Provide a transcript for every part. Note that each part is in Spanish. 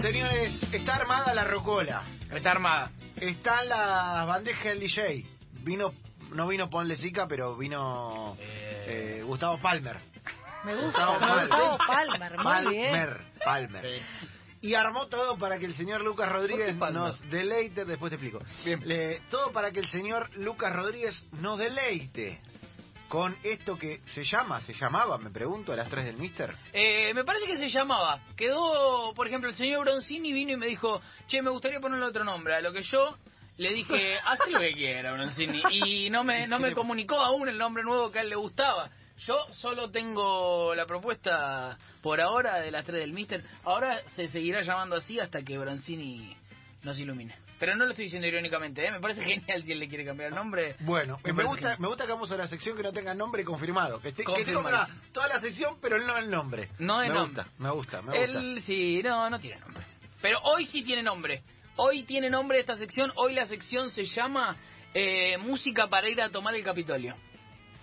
Señores, está armada la rocola. Está armada. Están las bandejas del DJ. Vino, no vino Ponle Sica, pero vino Eh. eh, Gustavo Palmer. Me gusta. Gustavo Palmer. Palmer, muy bien. Palmer, Palmer. Y armó todo para que el señor Lucas Rodríguez nos deleite. Después te explico. Bien. Le- todo para que el señor Lucas Rodríguez nos deleite con esto que se llama, se llamaba, me pregunto, a las 3 del Mister. Eh, me parece que se llamaba. Quedó, por ejemplo, el señor Bronzini vino y me dijo, che, me gustaría ponerle otro nombre. A lo que yo le dije, haz lo que quiera, Bronzini. Y no me, no me comunicó aún el nombre nuevo que a él le gustaba. Yo solo tengo la propuesta por ahora de las 3 del Mister. Ahora se seguirá llamando así hasta que Bronzini nos ilumine. Pero no lo estoy diciendo irónicamente, ¿eh? Me parece genial si él le quiere cambiar el nombre. Bueno, Me gusta, genial. me gusta que vamos a la sección que no tenga nombre confirmado. Que, esté, que tenga toda la sección, pero no el nombre. No el me nombre. Gusta, me gusta, me gusta. Él sí, no, no tiene nombre. Pero hoy sí tiene nombre. Hoy tiene nombre esta sección. Hoy la sección se llama eh, Música para ir a tomar el Capitolio.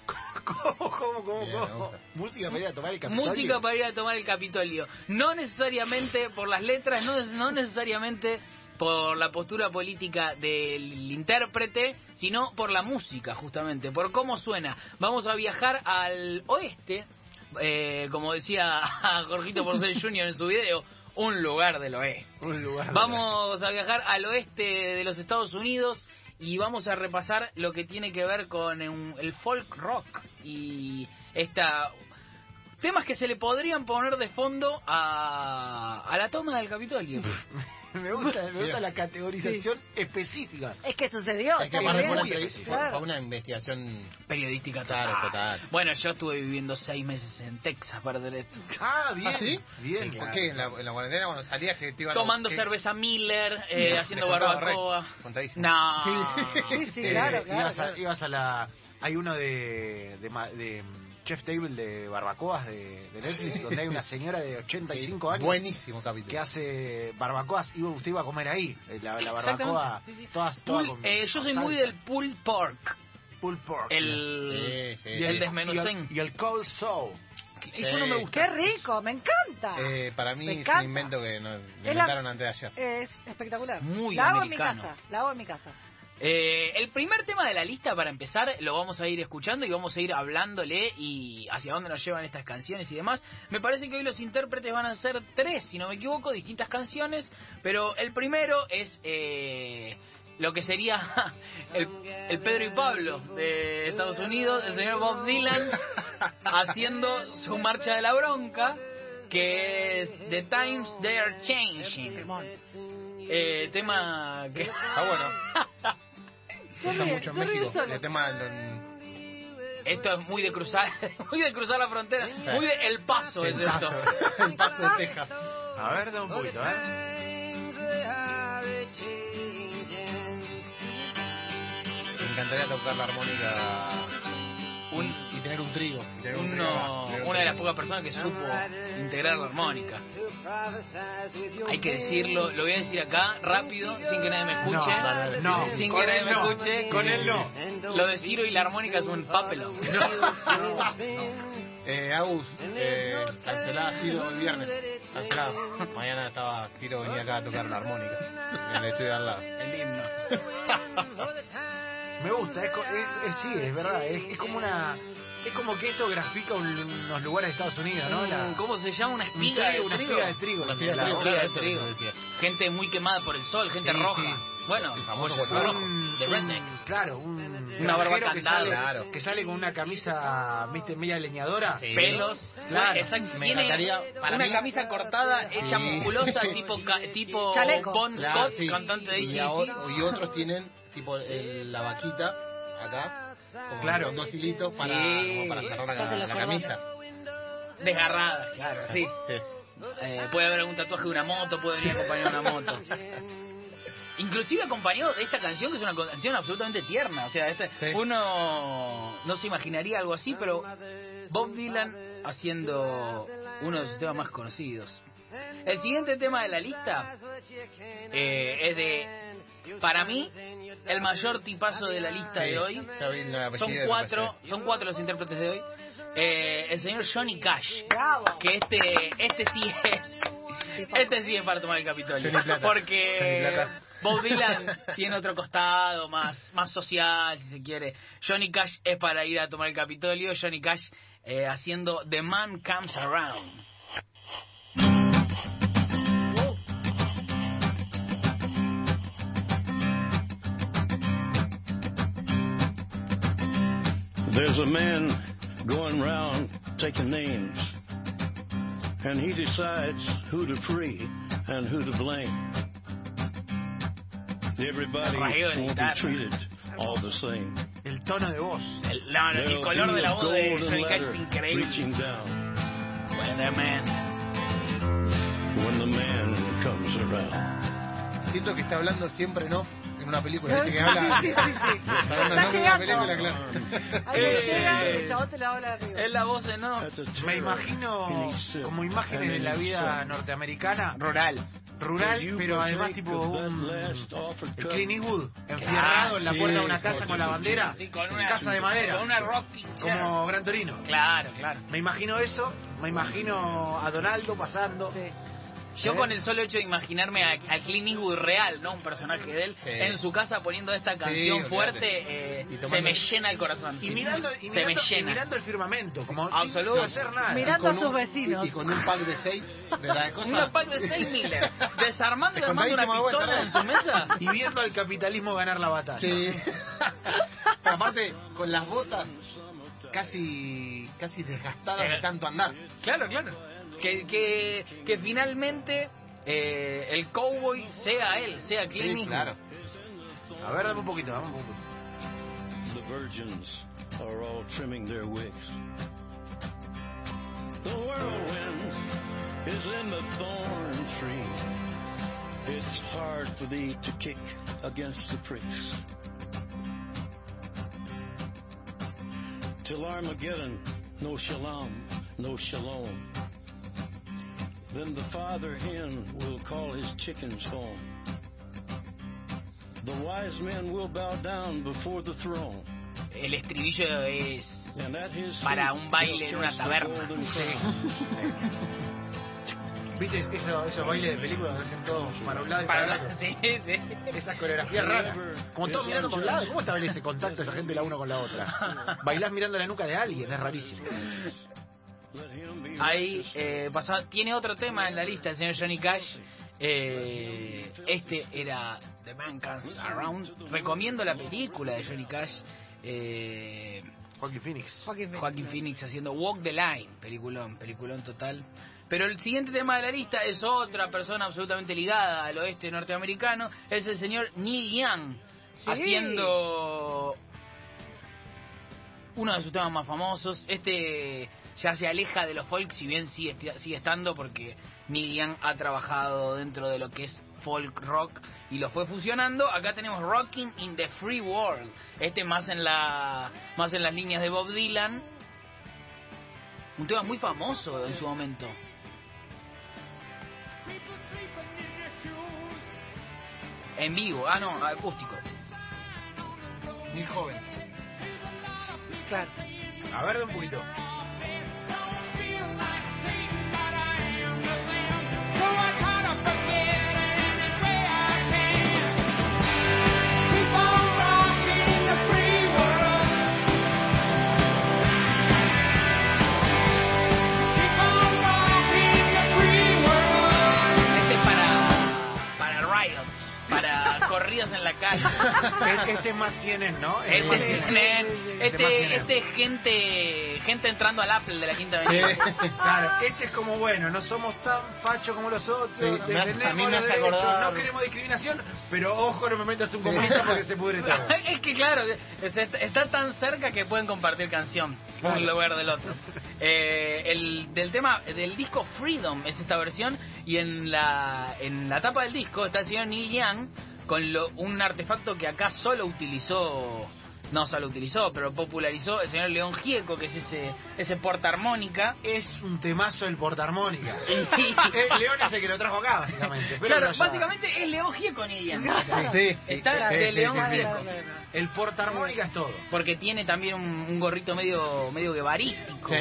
¿Cómo, cómo, cómo, Bien, cómo? Música para ir a tomar el Capitolio. Música para ir a tomar el Capitolio. No necesariamente por las letras, no, no necesariamente por la postura política del intérprete, sino por la música, justamente, por cómo suena. Vamos a viajar al oeste, eh, como decía Jorgito Porcel Jr. en su video, un lugar del oeste. Un lugar. Vamos a viajar al oeste de los Estados Unidos y vamos a repasar lo que tiene que ver con el folk rock y esta temas que se le podrían poner de fondo a, a la toma del Capitolio. me gusta, me gusta la categorización específica. Es que sucedió. Es que bien. fue una, muy entrevista- específico. fue- Claro. fue una investigación. Periodística total. Claro, total. Bueno, yo estuve viviendo seis meses en Texas para hacer esto. Ah, bien. ¿Ah, sí? Bien. ¿Por qué? En la, en la cuarentena cuando salías que te iban a- Tomando cerveza Miller, eh, haciendo barbacoa. No. Sí, sí, Eh, claro, claro. ibas, a, ibas a la... Hay uno de, de, ma- de, Chef Table de barbacoas de, de Netflix, donde hay una señora de 85 años Buenísimo capítulo. que hace barbacoas. Y usted iba a comer ahí, eh, la, la barbacoa. sí, sí. Todas, eh, yo soy muy salsa. del pulled pork. pulled pork. El, Sí, sí. Y el Y desmenuzén. el, y el cold soul. Eso no me gusta. Qué rico, me encanta. Eh, para mí Me es un encanta. invento que no, me Es la- inventaron antes de ayer. Es espectacular. Muy la hago americano. en mi casa. La hago en mi casa. Eh, el primer tema de la lista para empezar lo vamos a ir escuchando y vamos a ir hablándole y hacia dónde nos llevan estas canciones y demás. Me parece que hoy los intérpretes van a ser tres, si no me equivoco, distintas canciones, pero el primero es eh, lo que sería el, el Pedro y Pablo de Estados Unidos, el señor Bob Dylan haciendo su marcha de la bronca, que es The Times They Are Changing. Eh, tema que... Está bueno. Se Usa ríe, mucho en se ríe México. solo. El tema del- Esto es muy de cruzar, muy de cruzar la frontera, muy de El Paso es el esto. paso, el paso de Texas. A ver, da un poquito, ¿eh? Me encantaría tocar la armónica Un- y tener un trigo. y tener un trigo uno- acá, tener un una de las pocas personas que supo integrar la armónica. Hay que decirlo, lo voy a decir acá rápido, sin que nadie me escuche. No, sin que nadie me no, escuche. con él no. Lo de Ciro y la armónica es un papelón. Eh, Agus, eh, cancelada Ciro el viernes. Mañana estaba Ciro venía acá a tocar la armónica. En el estudio de al lado. El himno. Me gusta, es, es- es- sí, es verdad, es, es como una... Es como que esto grafica un- unos lugares de Estados Unidos, ¿no? La- Mm, ¿Cómo se llama? Una un espiga de trigo, una trigo. espiga de trigo. Una espiga de la trigo, de eso trigo. es lo que decía. Gente muy quemada por el sol, gente Sí, roja. sí. Bueno, El famoso cuerpo rojo, Un- de un- redneck. claro, un Una barba granjero que candada. sale, Claro. que sale con una camisa, viste, media leñadora. Sí. pelos, Claro. exacto, Me tiene encantaría, para una mí- camisa cortada, hecha Sí. musculosa, tipo ca- tipo Chaleco. Bon Claro, Scott, sí. cantante de y, AC/DC. y otros tienen tipo el- la vaquita acá, Claro. con dos hilitos para, Sí. como para cerrar la, la camisa. desgarrada, claro, sí. Sí. Eh, puede haber algún tatuaje de una moto, puede venir acompañado de una moto. Inclusive acompañado de esta canción, que es una canción absolutamente tierna. O sea, este- Sí. uno no se imaginaría algo así, pero Bob Dylan haciendo uno de sus temas más conocidos. El siguiente tema de la lista eh, es de, para mí, el mayor tipazo de la lista Sí, de hoy. Son cuatro, son cuatro los intérpretes de hoy. Eh, el señor Johnny Cash. Bravo. Que este, este sí es. Este sí es para tomar el Capitolio. Porque. Bob Dylan tiene otro costado más, más social, si se quiere. Johnny Cash es para ir a tomar el Capitolio. Johnny Cash eh, haciendo The Man Comes Around. There's a man going round taking names, and he decides who to free and who to blame. Everybody won't be treated all the same. El tono de voz. El, no, no, el color be de la a voz de golden Johnny Cash es ladder increíble. reaching down When the man. when the man comes around. Siento que está hablando siempre no en una película. ¿viste? Que habla. Sí, sí, sí, sí. Está llegando. película, claro. Ahí Eh, llega el chabón te la habla de arriba. Es la voz en off. Me imagino como imágenes de la vida norteamericana, Rural. rural, pero además tipo un... Clint Eastwood, encerrado en la puerta de una casa con la bandera, Sí, con una, casa de madera, Con una chair. como Gran Torino. Claro, claro. Me imagino eso, me imagino a Donaldo pasando. Sí. Yo ¿Eh? con el solo hecho de imaginarme a, a Clint Eastwood real, no un personaje de él, Sí. en su casa poniendo esta canción fuerte, eh, se me llena el corazón. Y mirando, y se me mirando, y llena. mirando el firmamento, como Absoluto. sin hacer nada. Mirando a sus un- vecinos. Y, y con un pack de seis de la cosa. Una pack de 6 Miller, desarmando y armando una pistola en su mesa. Y viendo al capitalismo ganar la batalla. Sí. Pero aparte, con las botas casi casi desgastadas de tanto andar. Claro, claro. Que, que, que finalmente eh, el cowboy sea él, sea Clint Sí, claro. A ver, dame un poquito, dame un poquito. The virgins are all trimming their wigs. The whirlwind is in the thorn tree. It's hard for thee to kick against the pricks. Till Armageddon, no shalom, no shalom. Then the father hen will call his chickens home. The wise men will bow down before the throne. El estribillo es Para un baile en una taberna. ¿Viste eso, esos bailes de películas que hacen todos para un lado y para, para el otro? sí, sí. Esa coreografía rara. Como todos mirando un lado. ¿Cómo establece ese contacto esa gente la uno con la otra? Bailás mirando la nuca de alguien, es rarísimo. Ahí eh, pasa- tiene otro tema en la lista el señor Johnny Cash. Eh, este era The Man Comes Around. Recomiendo la película de Johnny Cash. Eh, Joaquin Phoenix. Joaquín Phoenix. Joaquin Phoenix haciendo Walk the Line, peliculón, peliculón total. Pero el siguiente tema de la lista es otra persona absolutamente ligada al oeste norteamericano, es el señor Neil Young, Sí. haciendo uno de sus temas más famosos. Este ya se aleja de los folk, si bien sigue, sigue estando, porque Neil Young ha trabajado dentro de lo que es folk rock y lo fue fusionando. Acá tenemos Rocking in the Free World, este más en la más en las líneas de Bob Dylan. Un tema muy famoso en su momento. En vivo, ah no, acústico. Muy joven. Claro. A ver, un poquito. Calle. Este- Este es más CNN, ¿no? Este, más es. Este este, CNN. este es gente, gente entrando al Apple de la Quinta Sí. Avenida. Claro, este es como, bueno, no somos tan fachos como los otros, Sí, me hace- defendemos a mí me los hace derechos, acordar- no queremos discriminación, pero ojo, no me metas un comunista porque se pudre todo. es que claro, es- está, está tan cerca que pueden compartir canción Claro. un lugar del otro. Eh, el del tema del disco Freedom es esta versión y en la en la tapa del disco está el señor Neil Young con lo- un artefacto que acá solo utilizó no solo utilizó, pero popularizó el señor León Gieco, que es ese ese portaarmónica. Es un temazo el portaarmónica. Y- Eh, León es el que lo trajo acá, básicamente. Pero claro, no ya- básicamente es León Gieco Neil Young. Sí, Está sí, de sí, León sí, sí. Gieco. El portaarmónica es todo. Porque tiene también un, un gorrito medio medio guevarístico. Sí.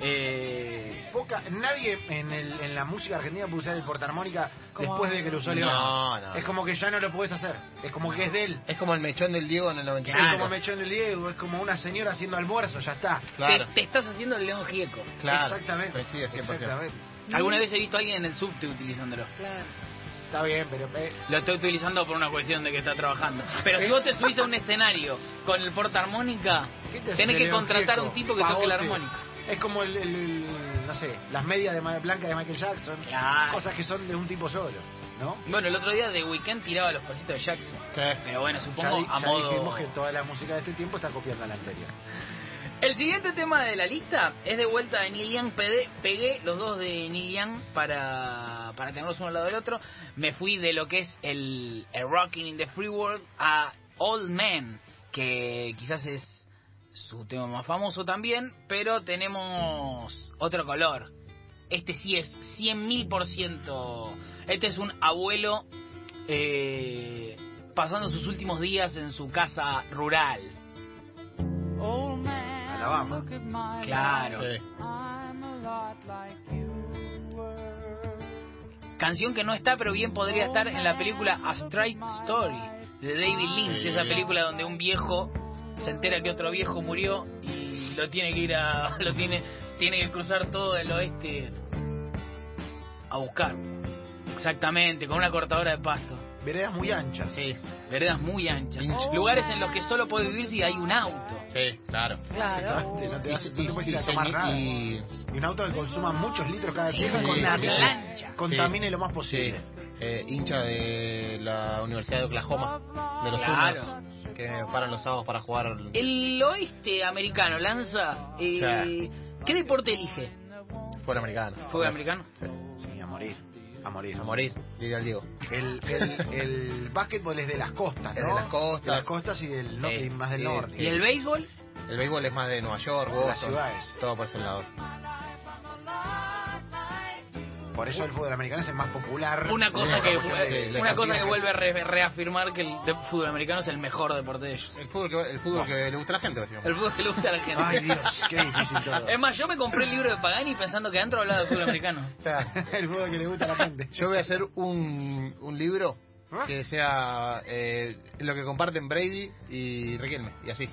Eh, Poca, nadie en, el, en la música argentina puede usar el portaarmónica Como- después de que lo usó León. No, no. Es como que ya no lo puedes hacer. Es como que es de él. Es como el mechón del Diego en el Es 95. como Mechón del Diego, es como una señora haciendo almuerzo, ya está. Claro, te, te estás haciendo el león gieco. claro. Exactamente. Coincide 100%. Exactamente. Alguna vez he visto a alguien en el subte utilizándolo. Claro. Está bien, pero Lo estoy utilizando por una cuestión de que está trabajando. Pero si vos te subís a un escenario con el portaarmónica, ¿qué te hace tenés que contratar a un tipo que toque la armónica. Es como el, el- el- no sé, las medias de blancas de Michael Jackson. Claro. Cosas que son de un tipo solo, ¿no? Bueno, el otro día The Weeknd tiraba los pasitos de Jackson. Sí. Pero bueno, Ya, supongo di- a ya modo... dijimos que toda la música de este tiempo está copiando a la anterior. El siguiente tema de la lista es de vuelta de Neil Young. Pegué los dos de Neil Young para, para tenerlos uno al lado del otro. Me fui de lo que es el, el Rocking in the Free World a Old Man, que quizás es su tema más famoso también, pero tenemos otro color. Este sí es 100.000%. Este es un abuelo eh, pasando sus últimos días en su casa rural. Alabama. Claro. Sí. Canción que no está, pero bien podría estar en la película A Straight Story de David Lynch, esa película donde un viejo se entera que otro viejo murió y lo tiene que ir a. lo tiene, tiene que cruzar todo el oeste a buscar. Exactamente, con una cortadora de pasto. Veredas muy anchas. Sí, Veredas muy anchas. Lugares en los que solo puede vivir si hay un auto. sí, claro. Claro. Exactamente, no te, Y, das- no te y- puedes y ir a se- tomar nada. y- Y un auto que consuma muchos litros cada día Sí, contamine, sí. lancha. contamine lo más sí, posible. eh, hincha de la Universidad de Oklahoma, de los Claro. Que paran los sábados para jugar. El oeste americano lanza. eh, ¿Qué deporte elige? Fútbol americano. ¿Fútbol americano? Sí, a morir. A morir. A morir, diría el Diego. El, el, el básquetbol es de las costas, Es ¿no? de las costas. De las costas y, del no- Sí, y más del sí, norte. sí. ¿Y el béisbol? El béisbol es más de Nueva York, De las Boston, ciudades. todo por esos lados. Por eso el fútbol americano es el más popular. Una cosa que una cosa que vuelve a re- reafirmar que el de- fútbol americano es el mejor deporte de ellos. El fútbol que, el fútbol que le gusta a la gente. El fútbol que le gusta a la gente. Ay, Dios, qué difícil todo. Es más, yo me compré el libro de Pagani pensando que adentro hablaba de fútbol americano. O sea, el fútbol que le gusta a la gente. yo voy a hacer un, un libro ¿Ah? que sea eh, lo que comparten Brady y Riquelme, y así.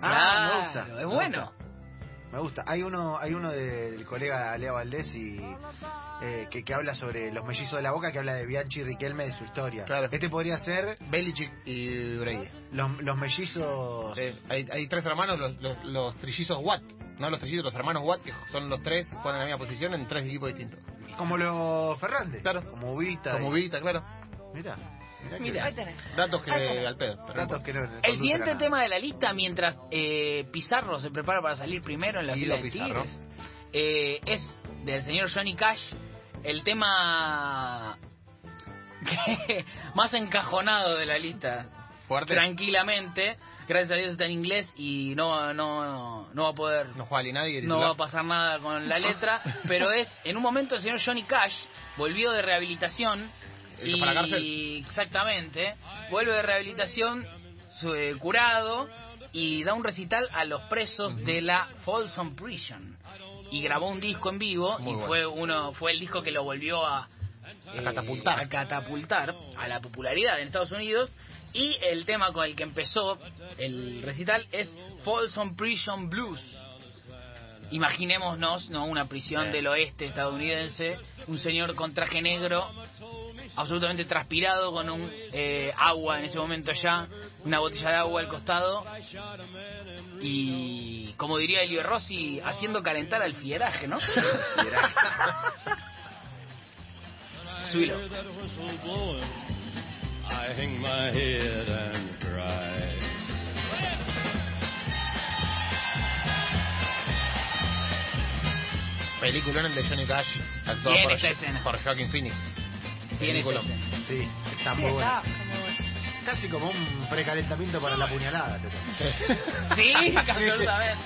Ah, me Claro, gusta. es me bueno. Me gusta. Hay uno, hay uno de- del colega Lea Valdés y eh, que, que habla sobre los mellizos de la boca, que habla de Bianchi y Riquelme de su historia. Claro. Este podría ser Belichick y Brady. los, los mellizos. Eh, hay, hay tres hermanos, los, los, los trillizos Watt. No los trillizos, los hermanos Watt, que son los tres, juegan en la misma posición en tres equipos distintos. Como los Fernández. Claro. Como Ubita. Como Vita, claro. Mira. Mira. Datos que al pedo. Datos que no. El siguiente tema de la lista, mientras eh, Pizarro se prepara para salir primero en la fila de Pizarro. Tigres, eh, es del señor Johnny Cash, el tema que más encajonado de la lista. Fuerte. Tranquilamente, gracias a Dios está en inglés y no, no, no va a poder No juega ni nadie. no va a pasar nada con la letra, pero es en un momento el señor Johnny Cash volvió de rehabilitación ¿Eso y para la cárcel? exactamente vuelve de rehabilitación su- eh, curado y da un recital a los presos de la Folsom Prison y grabó un disco en vivo Muy y bueno. fue uno fue el disco que lo volvió a eh, catapultar. a catapultar a la popularidad en Estados Unidos y el tema con el que empezó el recital es Folsom Prison Blues Imaginémonos, ¿no? Una prisión Eh. del oeste estadounidense, un señor con traje negro, absolutamente transpirado, con un eh, agua en ese momento ya, una botella de agua al costado, y como diría Elio Rossi, haciendo calentar al fieraje, ¿no? Subilo. I hang my head and cry. Peliculón el de Johnny Cash, actuado por, por Joaquin Phoenix. Tiene escena. Sí, está Sí, muy bueno. Casi como un precalentamiento para la puñalada. te toca. Sí, absolutamente.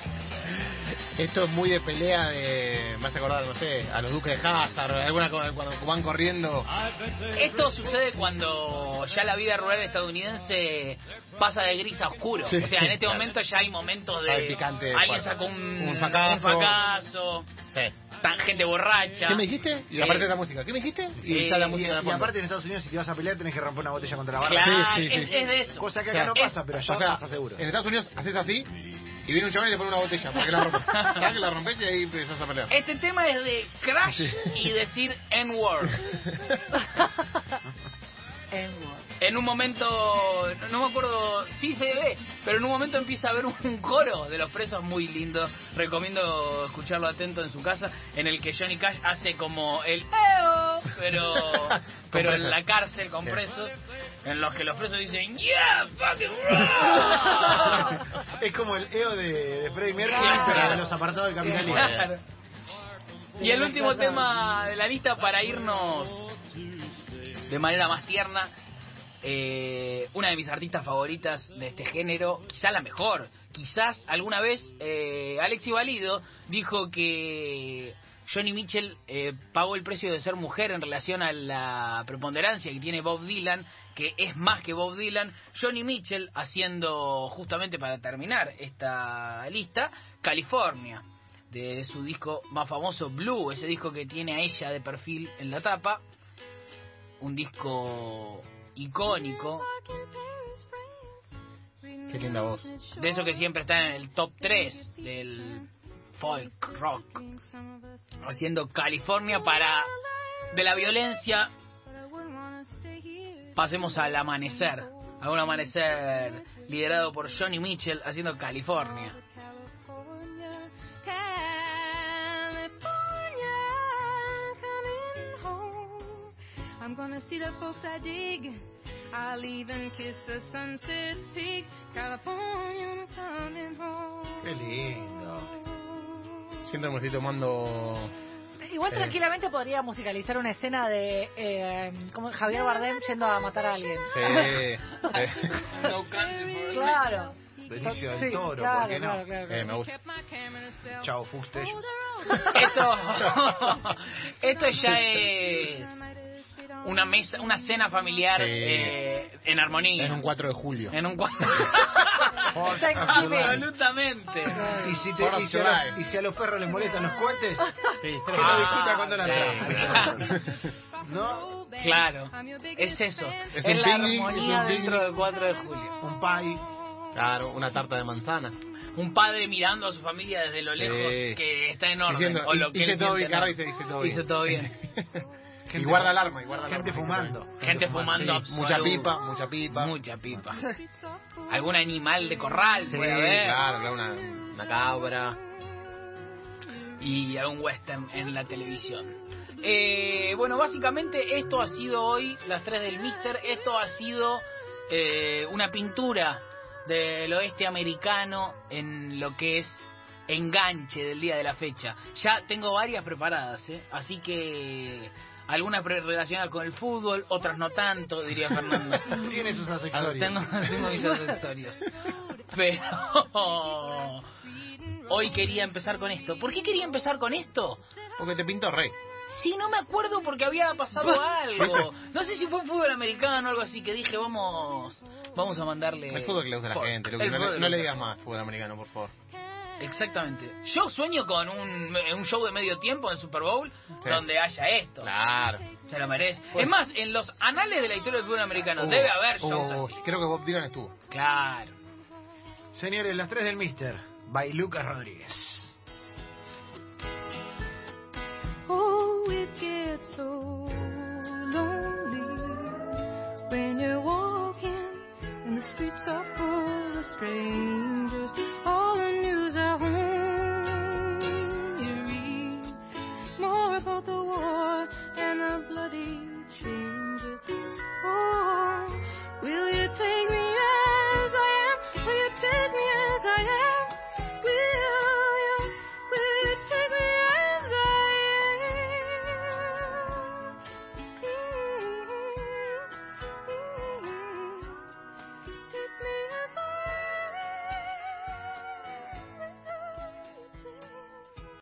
Esto es muy de pelea de. Me hace acordar, no sé, a los duques de Hazard, alguna cosa cuando van corriendo. Esto sucede cuando ya la vida rural estadounidense pasa de gris a oscuro. Sí, o sea, en este momento ya hay momentos de. hay picante, alguien fuerte. sacó un, Un fracaso. un fracaso, Sí. Tan- gente borracha. ¿Qué me dijiste? Y Eh, aparte de la música. ¿Qué me dijiste? Y eh, está la Y, música de y aparte en Estados Unidos si te vas a pelear tenés que romper una botella contra la barra. Claro, Sí, sí, es, sí. es de eso. Cosa que O acá sea, no pasa, pero allá o sea, pasa seguro. En Estados Unidos haces así y viene un chaval y te pone una botella para que la rompes. ¿Sabes que la rompes y ahí empezás a pelear? Este tema es de crash Sí. y decir N-word. En un momento, no, me acuerdo, sí se ve, pero en un momento empieza a haber un, coro de los presos muy lindo. Recomiendo escucharlo atento en su casa, en el que Johnny Cash hace como el EO, pero, pero en la cárcel con presos, en los que los presos dicen Yeah, fucking rock. Es como el EO de, de Freddie Mercury, Claro. pero de los apartados del capitalismo. Claro. Y el último tema de la lista para irnos de manera más tierna. eh, una de mis artistas favoritas de este género, quizá la mejor. Quizás alguna vez eh, Alexi Valido dijo que Johnny Mitchell eh, pagó el precio de ser mujer en relación a la preponderancia que tiene Bob Dylan, que es más que Bob Dylan. Johnny Mitchell haciendo, justamente para terminar esta lista, California de su disco más famoso, Blue, ese disco que tiene a ella de perfil en la tapa. Un disco icónico, Qué linda voz. de eso que siempre está en el top 3 del folk rock. Haciendo California para de la violencia pasemos al amanecer. A un amanecer liderado por Johnny Mitchell haciendo California. I'm gonna see the folks I dig. I'll even kiss the sunset peak. California, I'm coming home. Qué lindo. Siento que me estoy tomando. Igual Eh. tranquilamente podría musicalizar una escena de eh, como Javier Bardem yendo a matar a alguien. Sí. sí. No Claro. Benicio del Sí, Toro, claro, ¿por qué no? claro, claro, Eh, me gusta. Chao, fuste ellos. Esto, esto ya es una mesa, una cena familiar Sí. eh, en armonía. En un 4 de julio. En un cuadro. Thanksgiving. Absolutamente. Y si, te, y, si a los, y si a los perros les molestan los cohetes, Sí, que cero- no Ah, discuta cuando la sí. ¿No? Claro, es eso. Es, Es un la picnic, armonía es un dentro del 4 de julio. Un pie. Claro, una tarta de manzana. Un padre mirando a su familia desde lo lejos Sí. que está en orden. Diciendo, o lo y- que hice todo bien, hice todo bien. Hizo todo bien. Y guarda alarma, y guarda alarma. Gente fumando. Gente fumando Sí, mucha pipa, mucha pipa. Mucha pipa. Algún animal de corral Sí, puede haber. claro, claro, una, una cabra. y algún western en la televisión. Eh, bueno, básicamente esto ha sido hoy, las 3 del Mister, esto ha sido eh, una pintura del oeste americano en lo que es enganche del día de la fecha. Ya tengo varias preparadas, ¿eh? así que algunas relacionadas con el fútbol, otras no tanto, diría Fernando. Tiene sus accesorios. Tengo, tengo mis accesorios. Pero hoy quería empezar con esto. ¿Por qué quería empezar con esto? Porque te pintó rey. Sí, no me acuerdo porque había pasado algo. No sé si fue fútbol americano o algo así que dije, vamos vamos a mandarle... El fútbol que le gusta a la gente. No, le- no le digas más fútbol americano, por favor. Exactamente. Yo sueño con eh, un, show de medio tiempo en Super Bowl donde haya esto. Claro. Se lo merece. Pues- es más, en los anales de la historia del fútbol americano debe uh, haber shows uh, así. Creo que Bob Dylan estuvo. Claro. Señores, las tres del Mister, by Lucas Rodríguez. Oh, it gets so lonely when you're walking in the streets of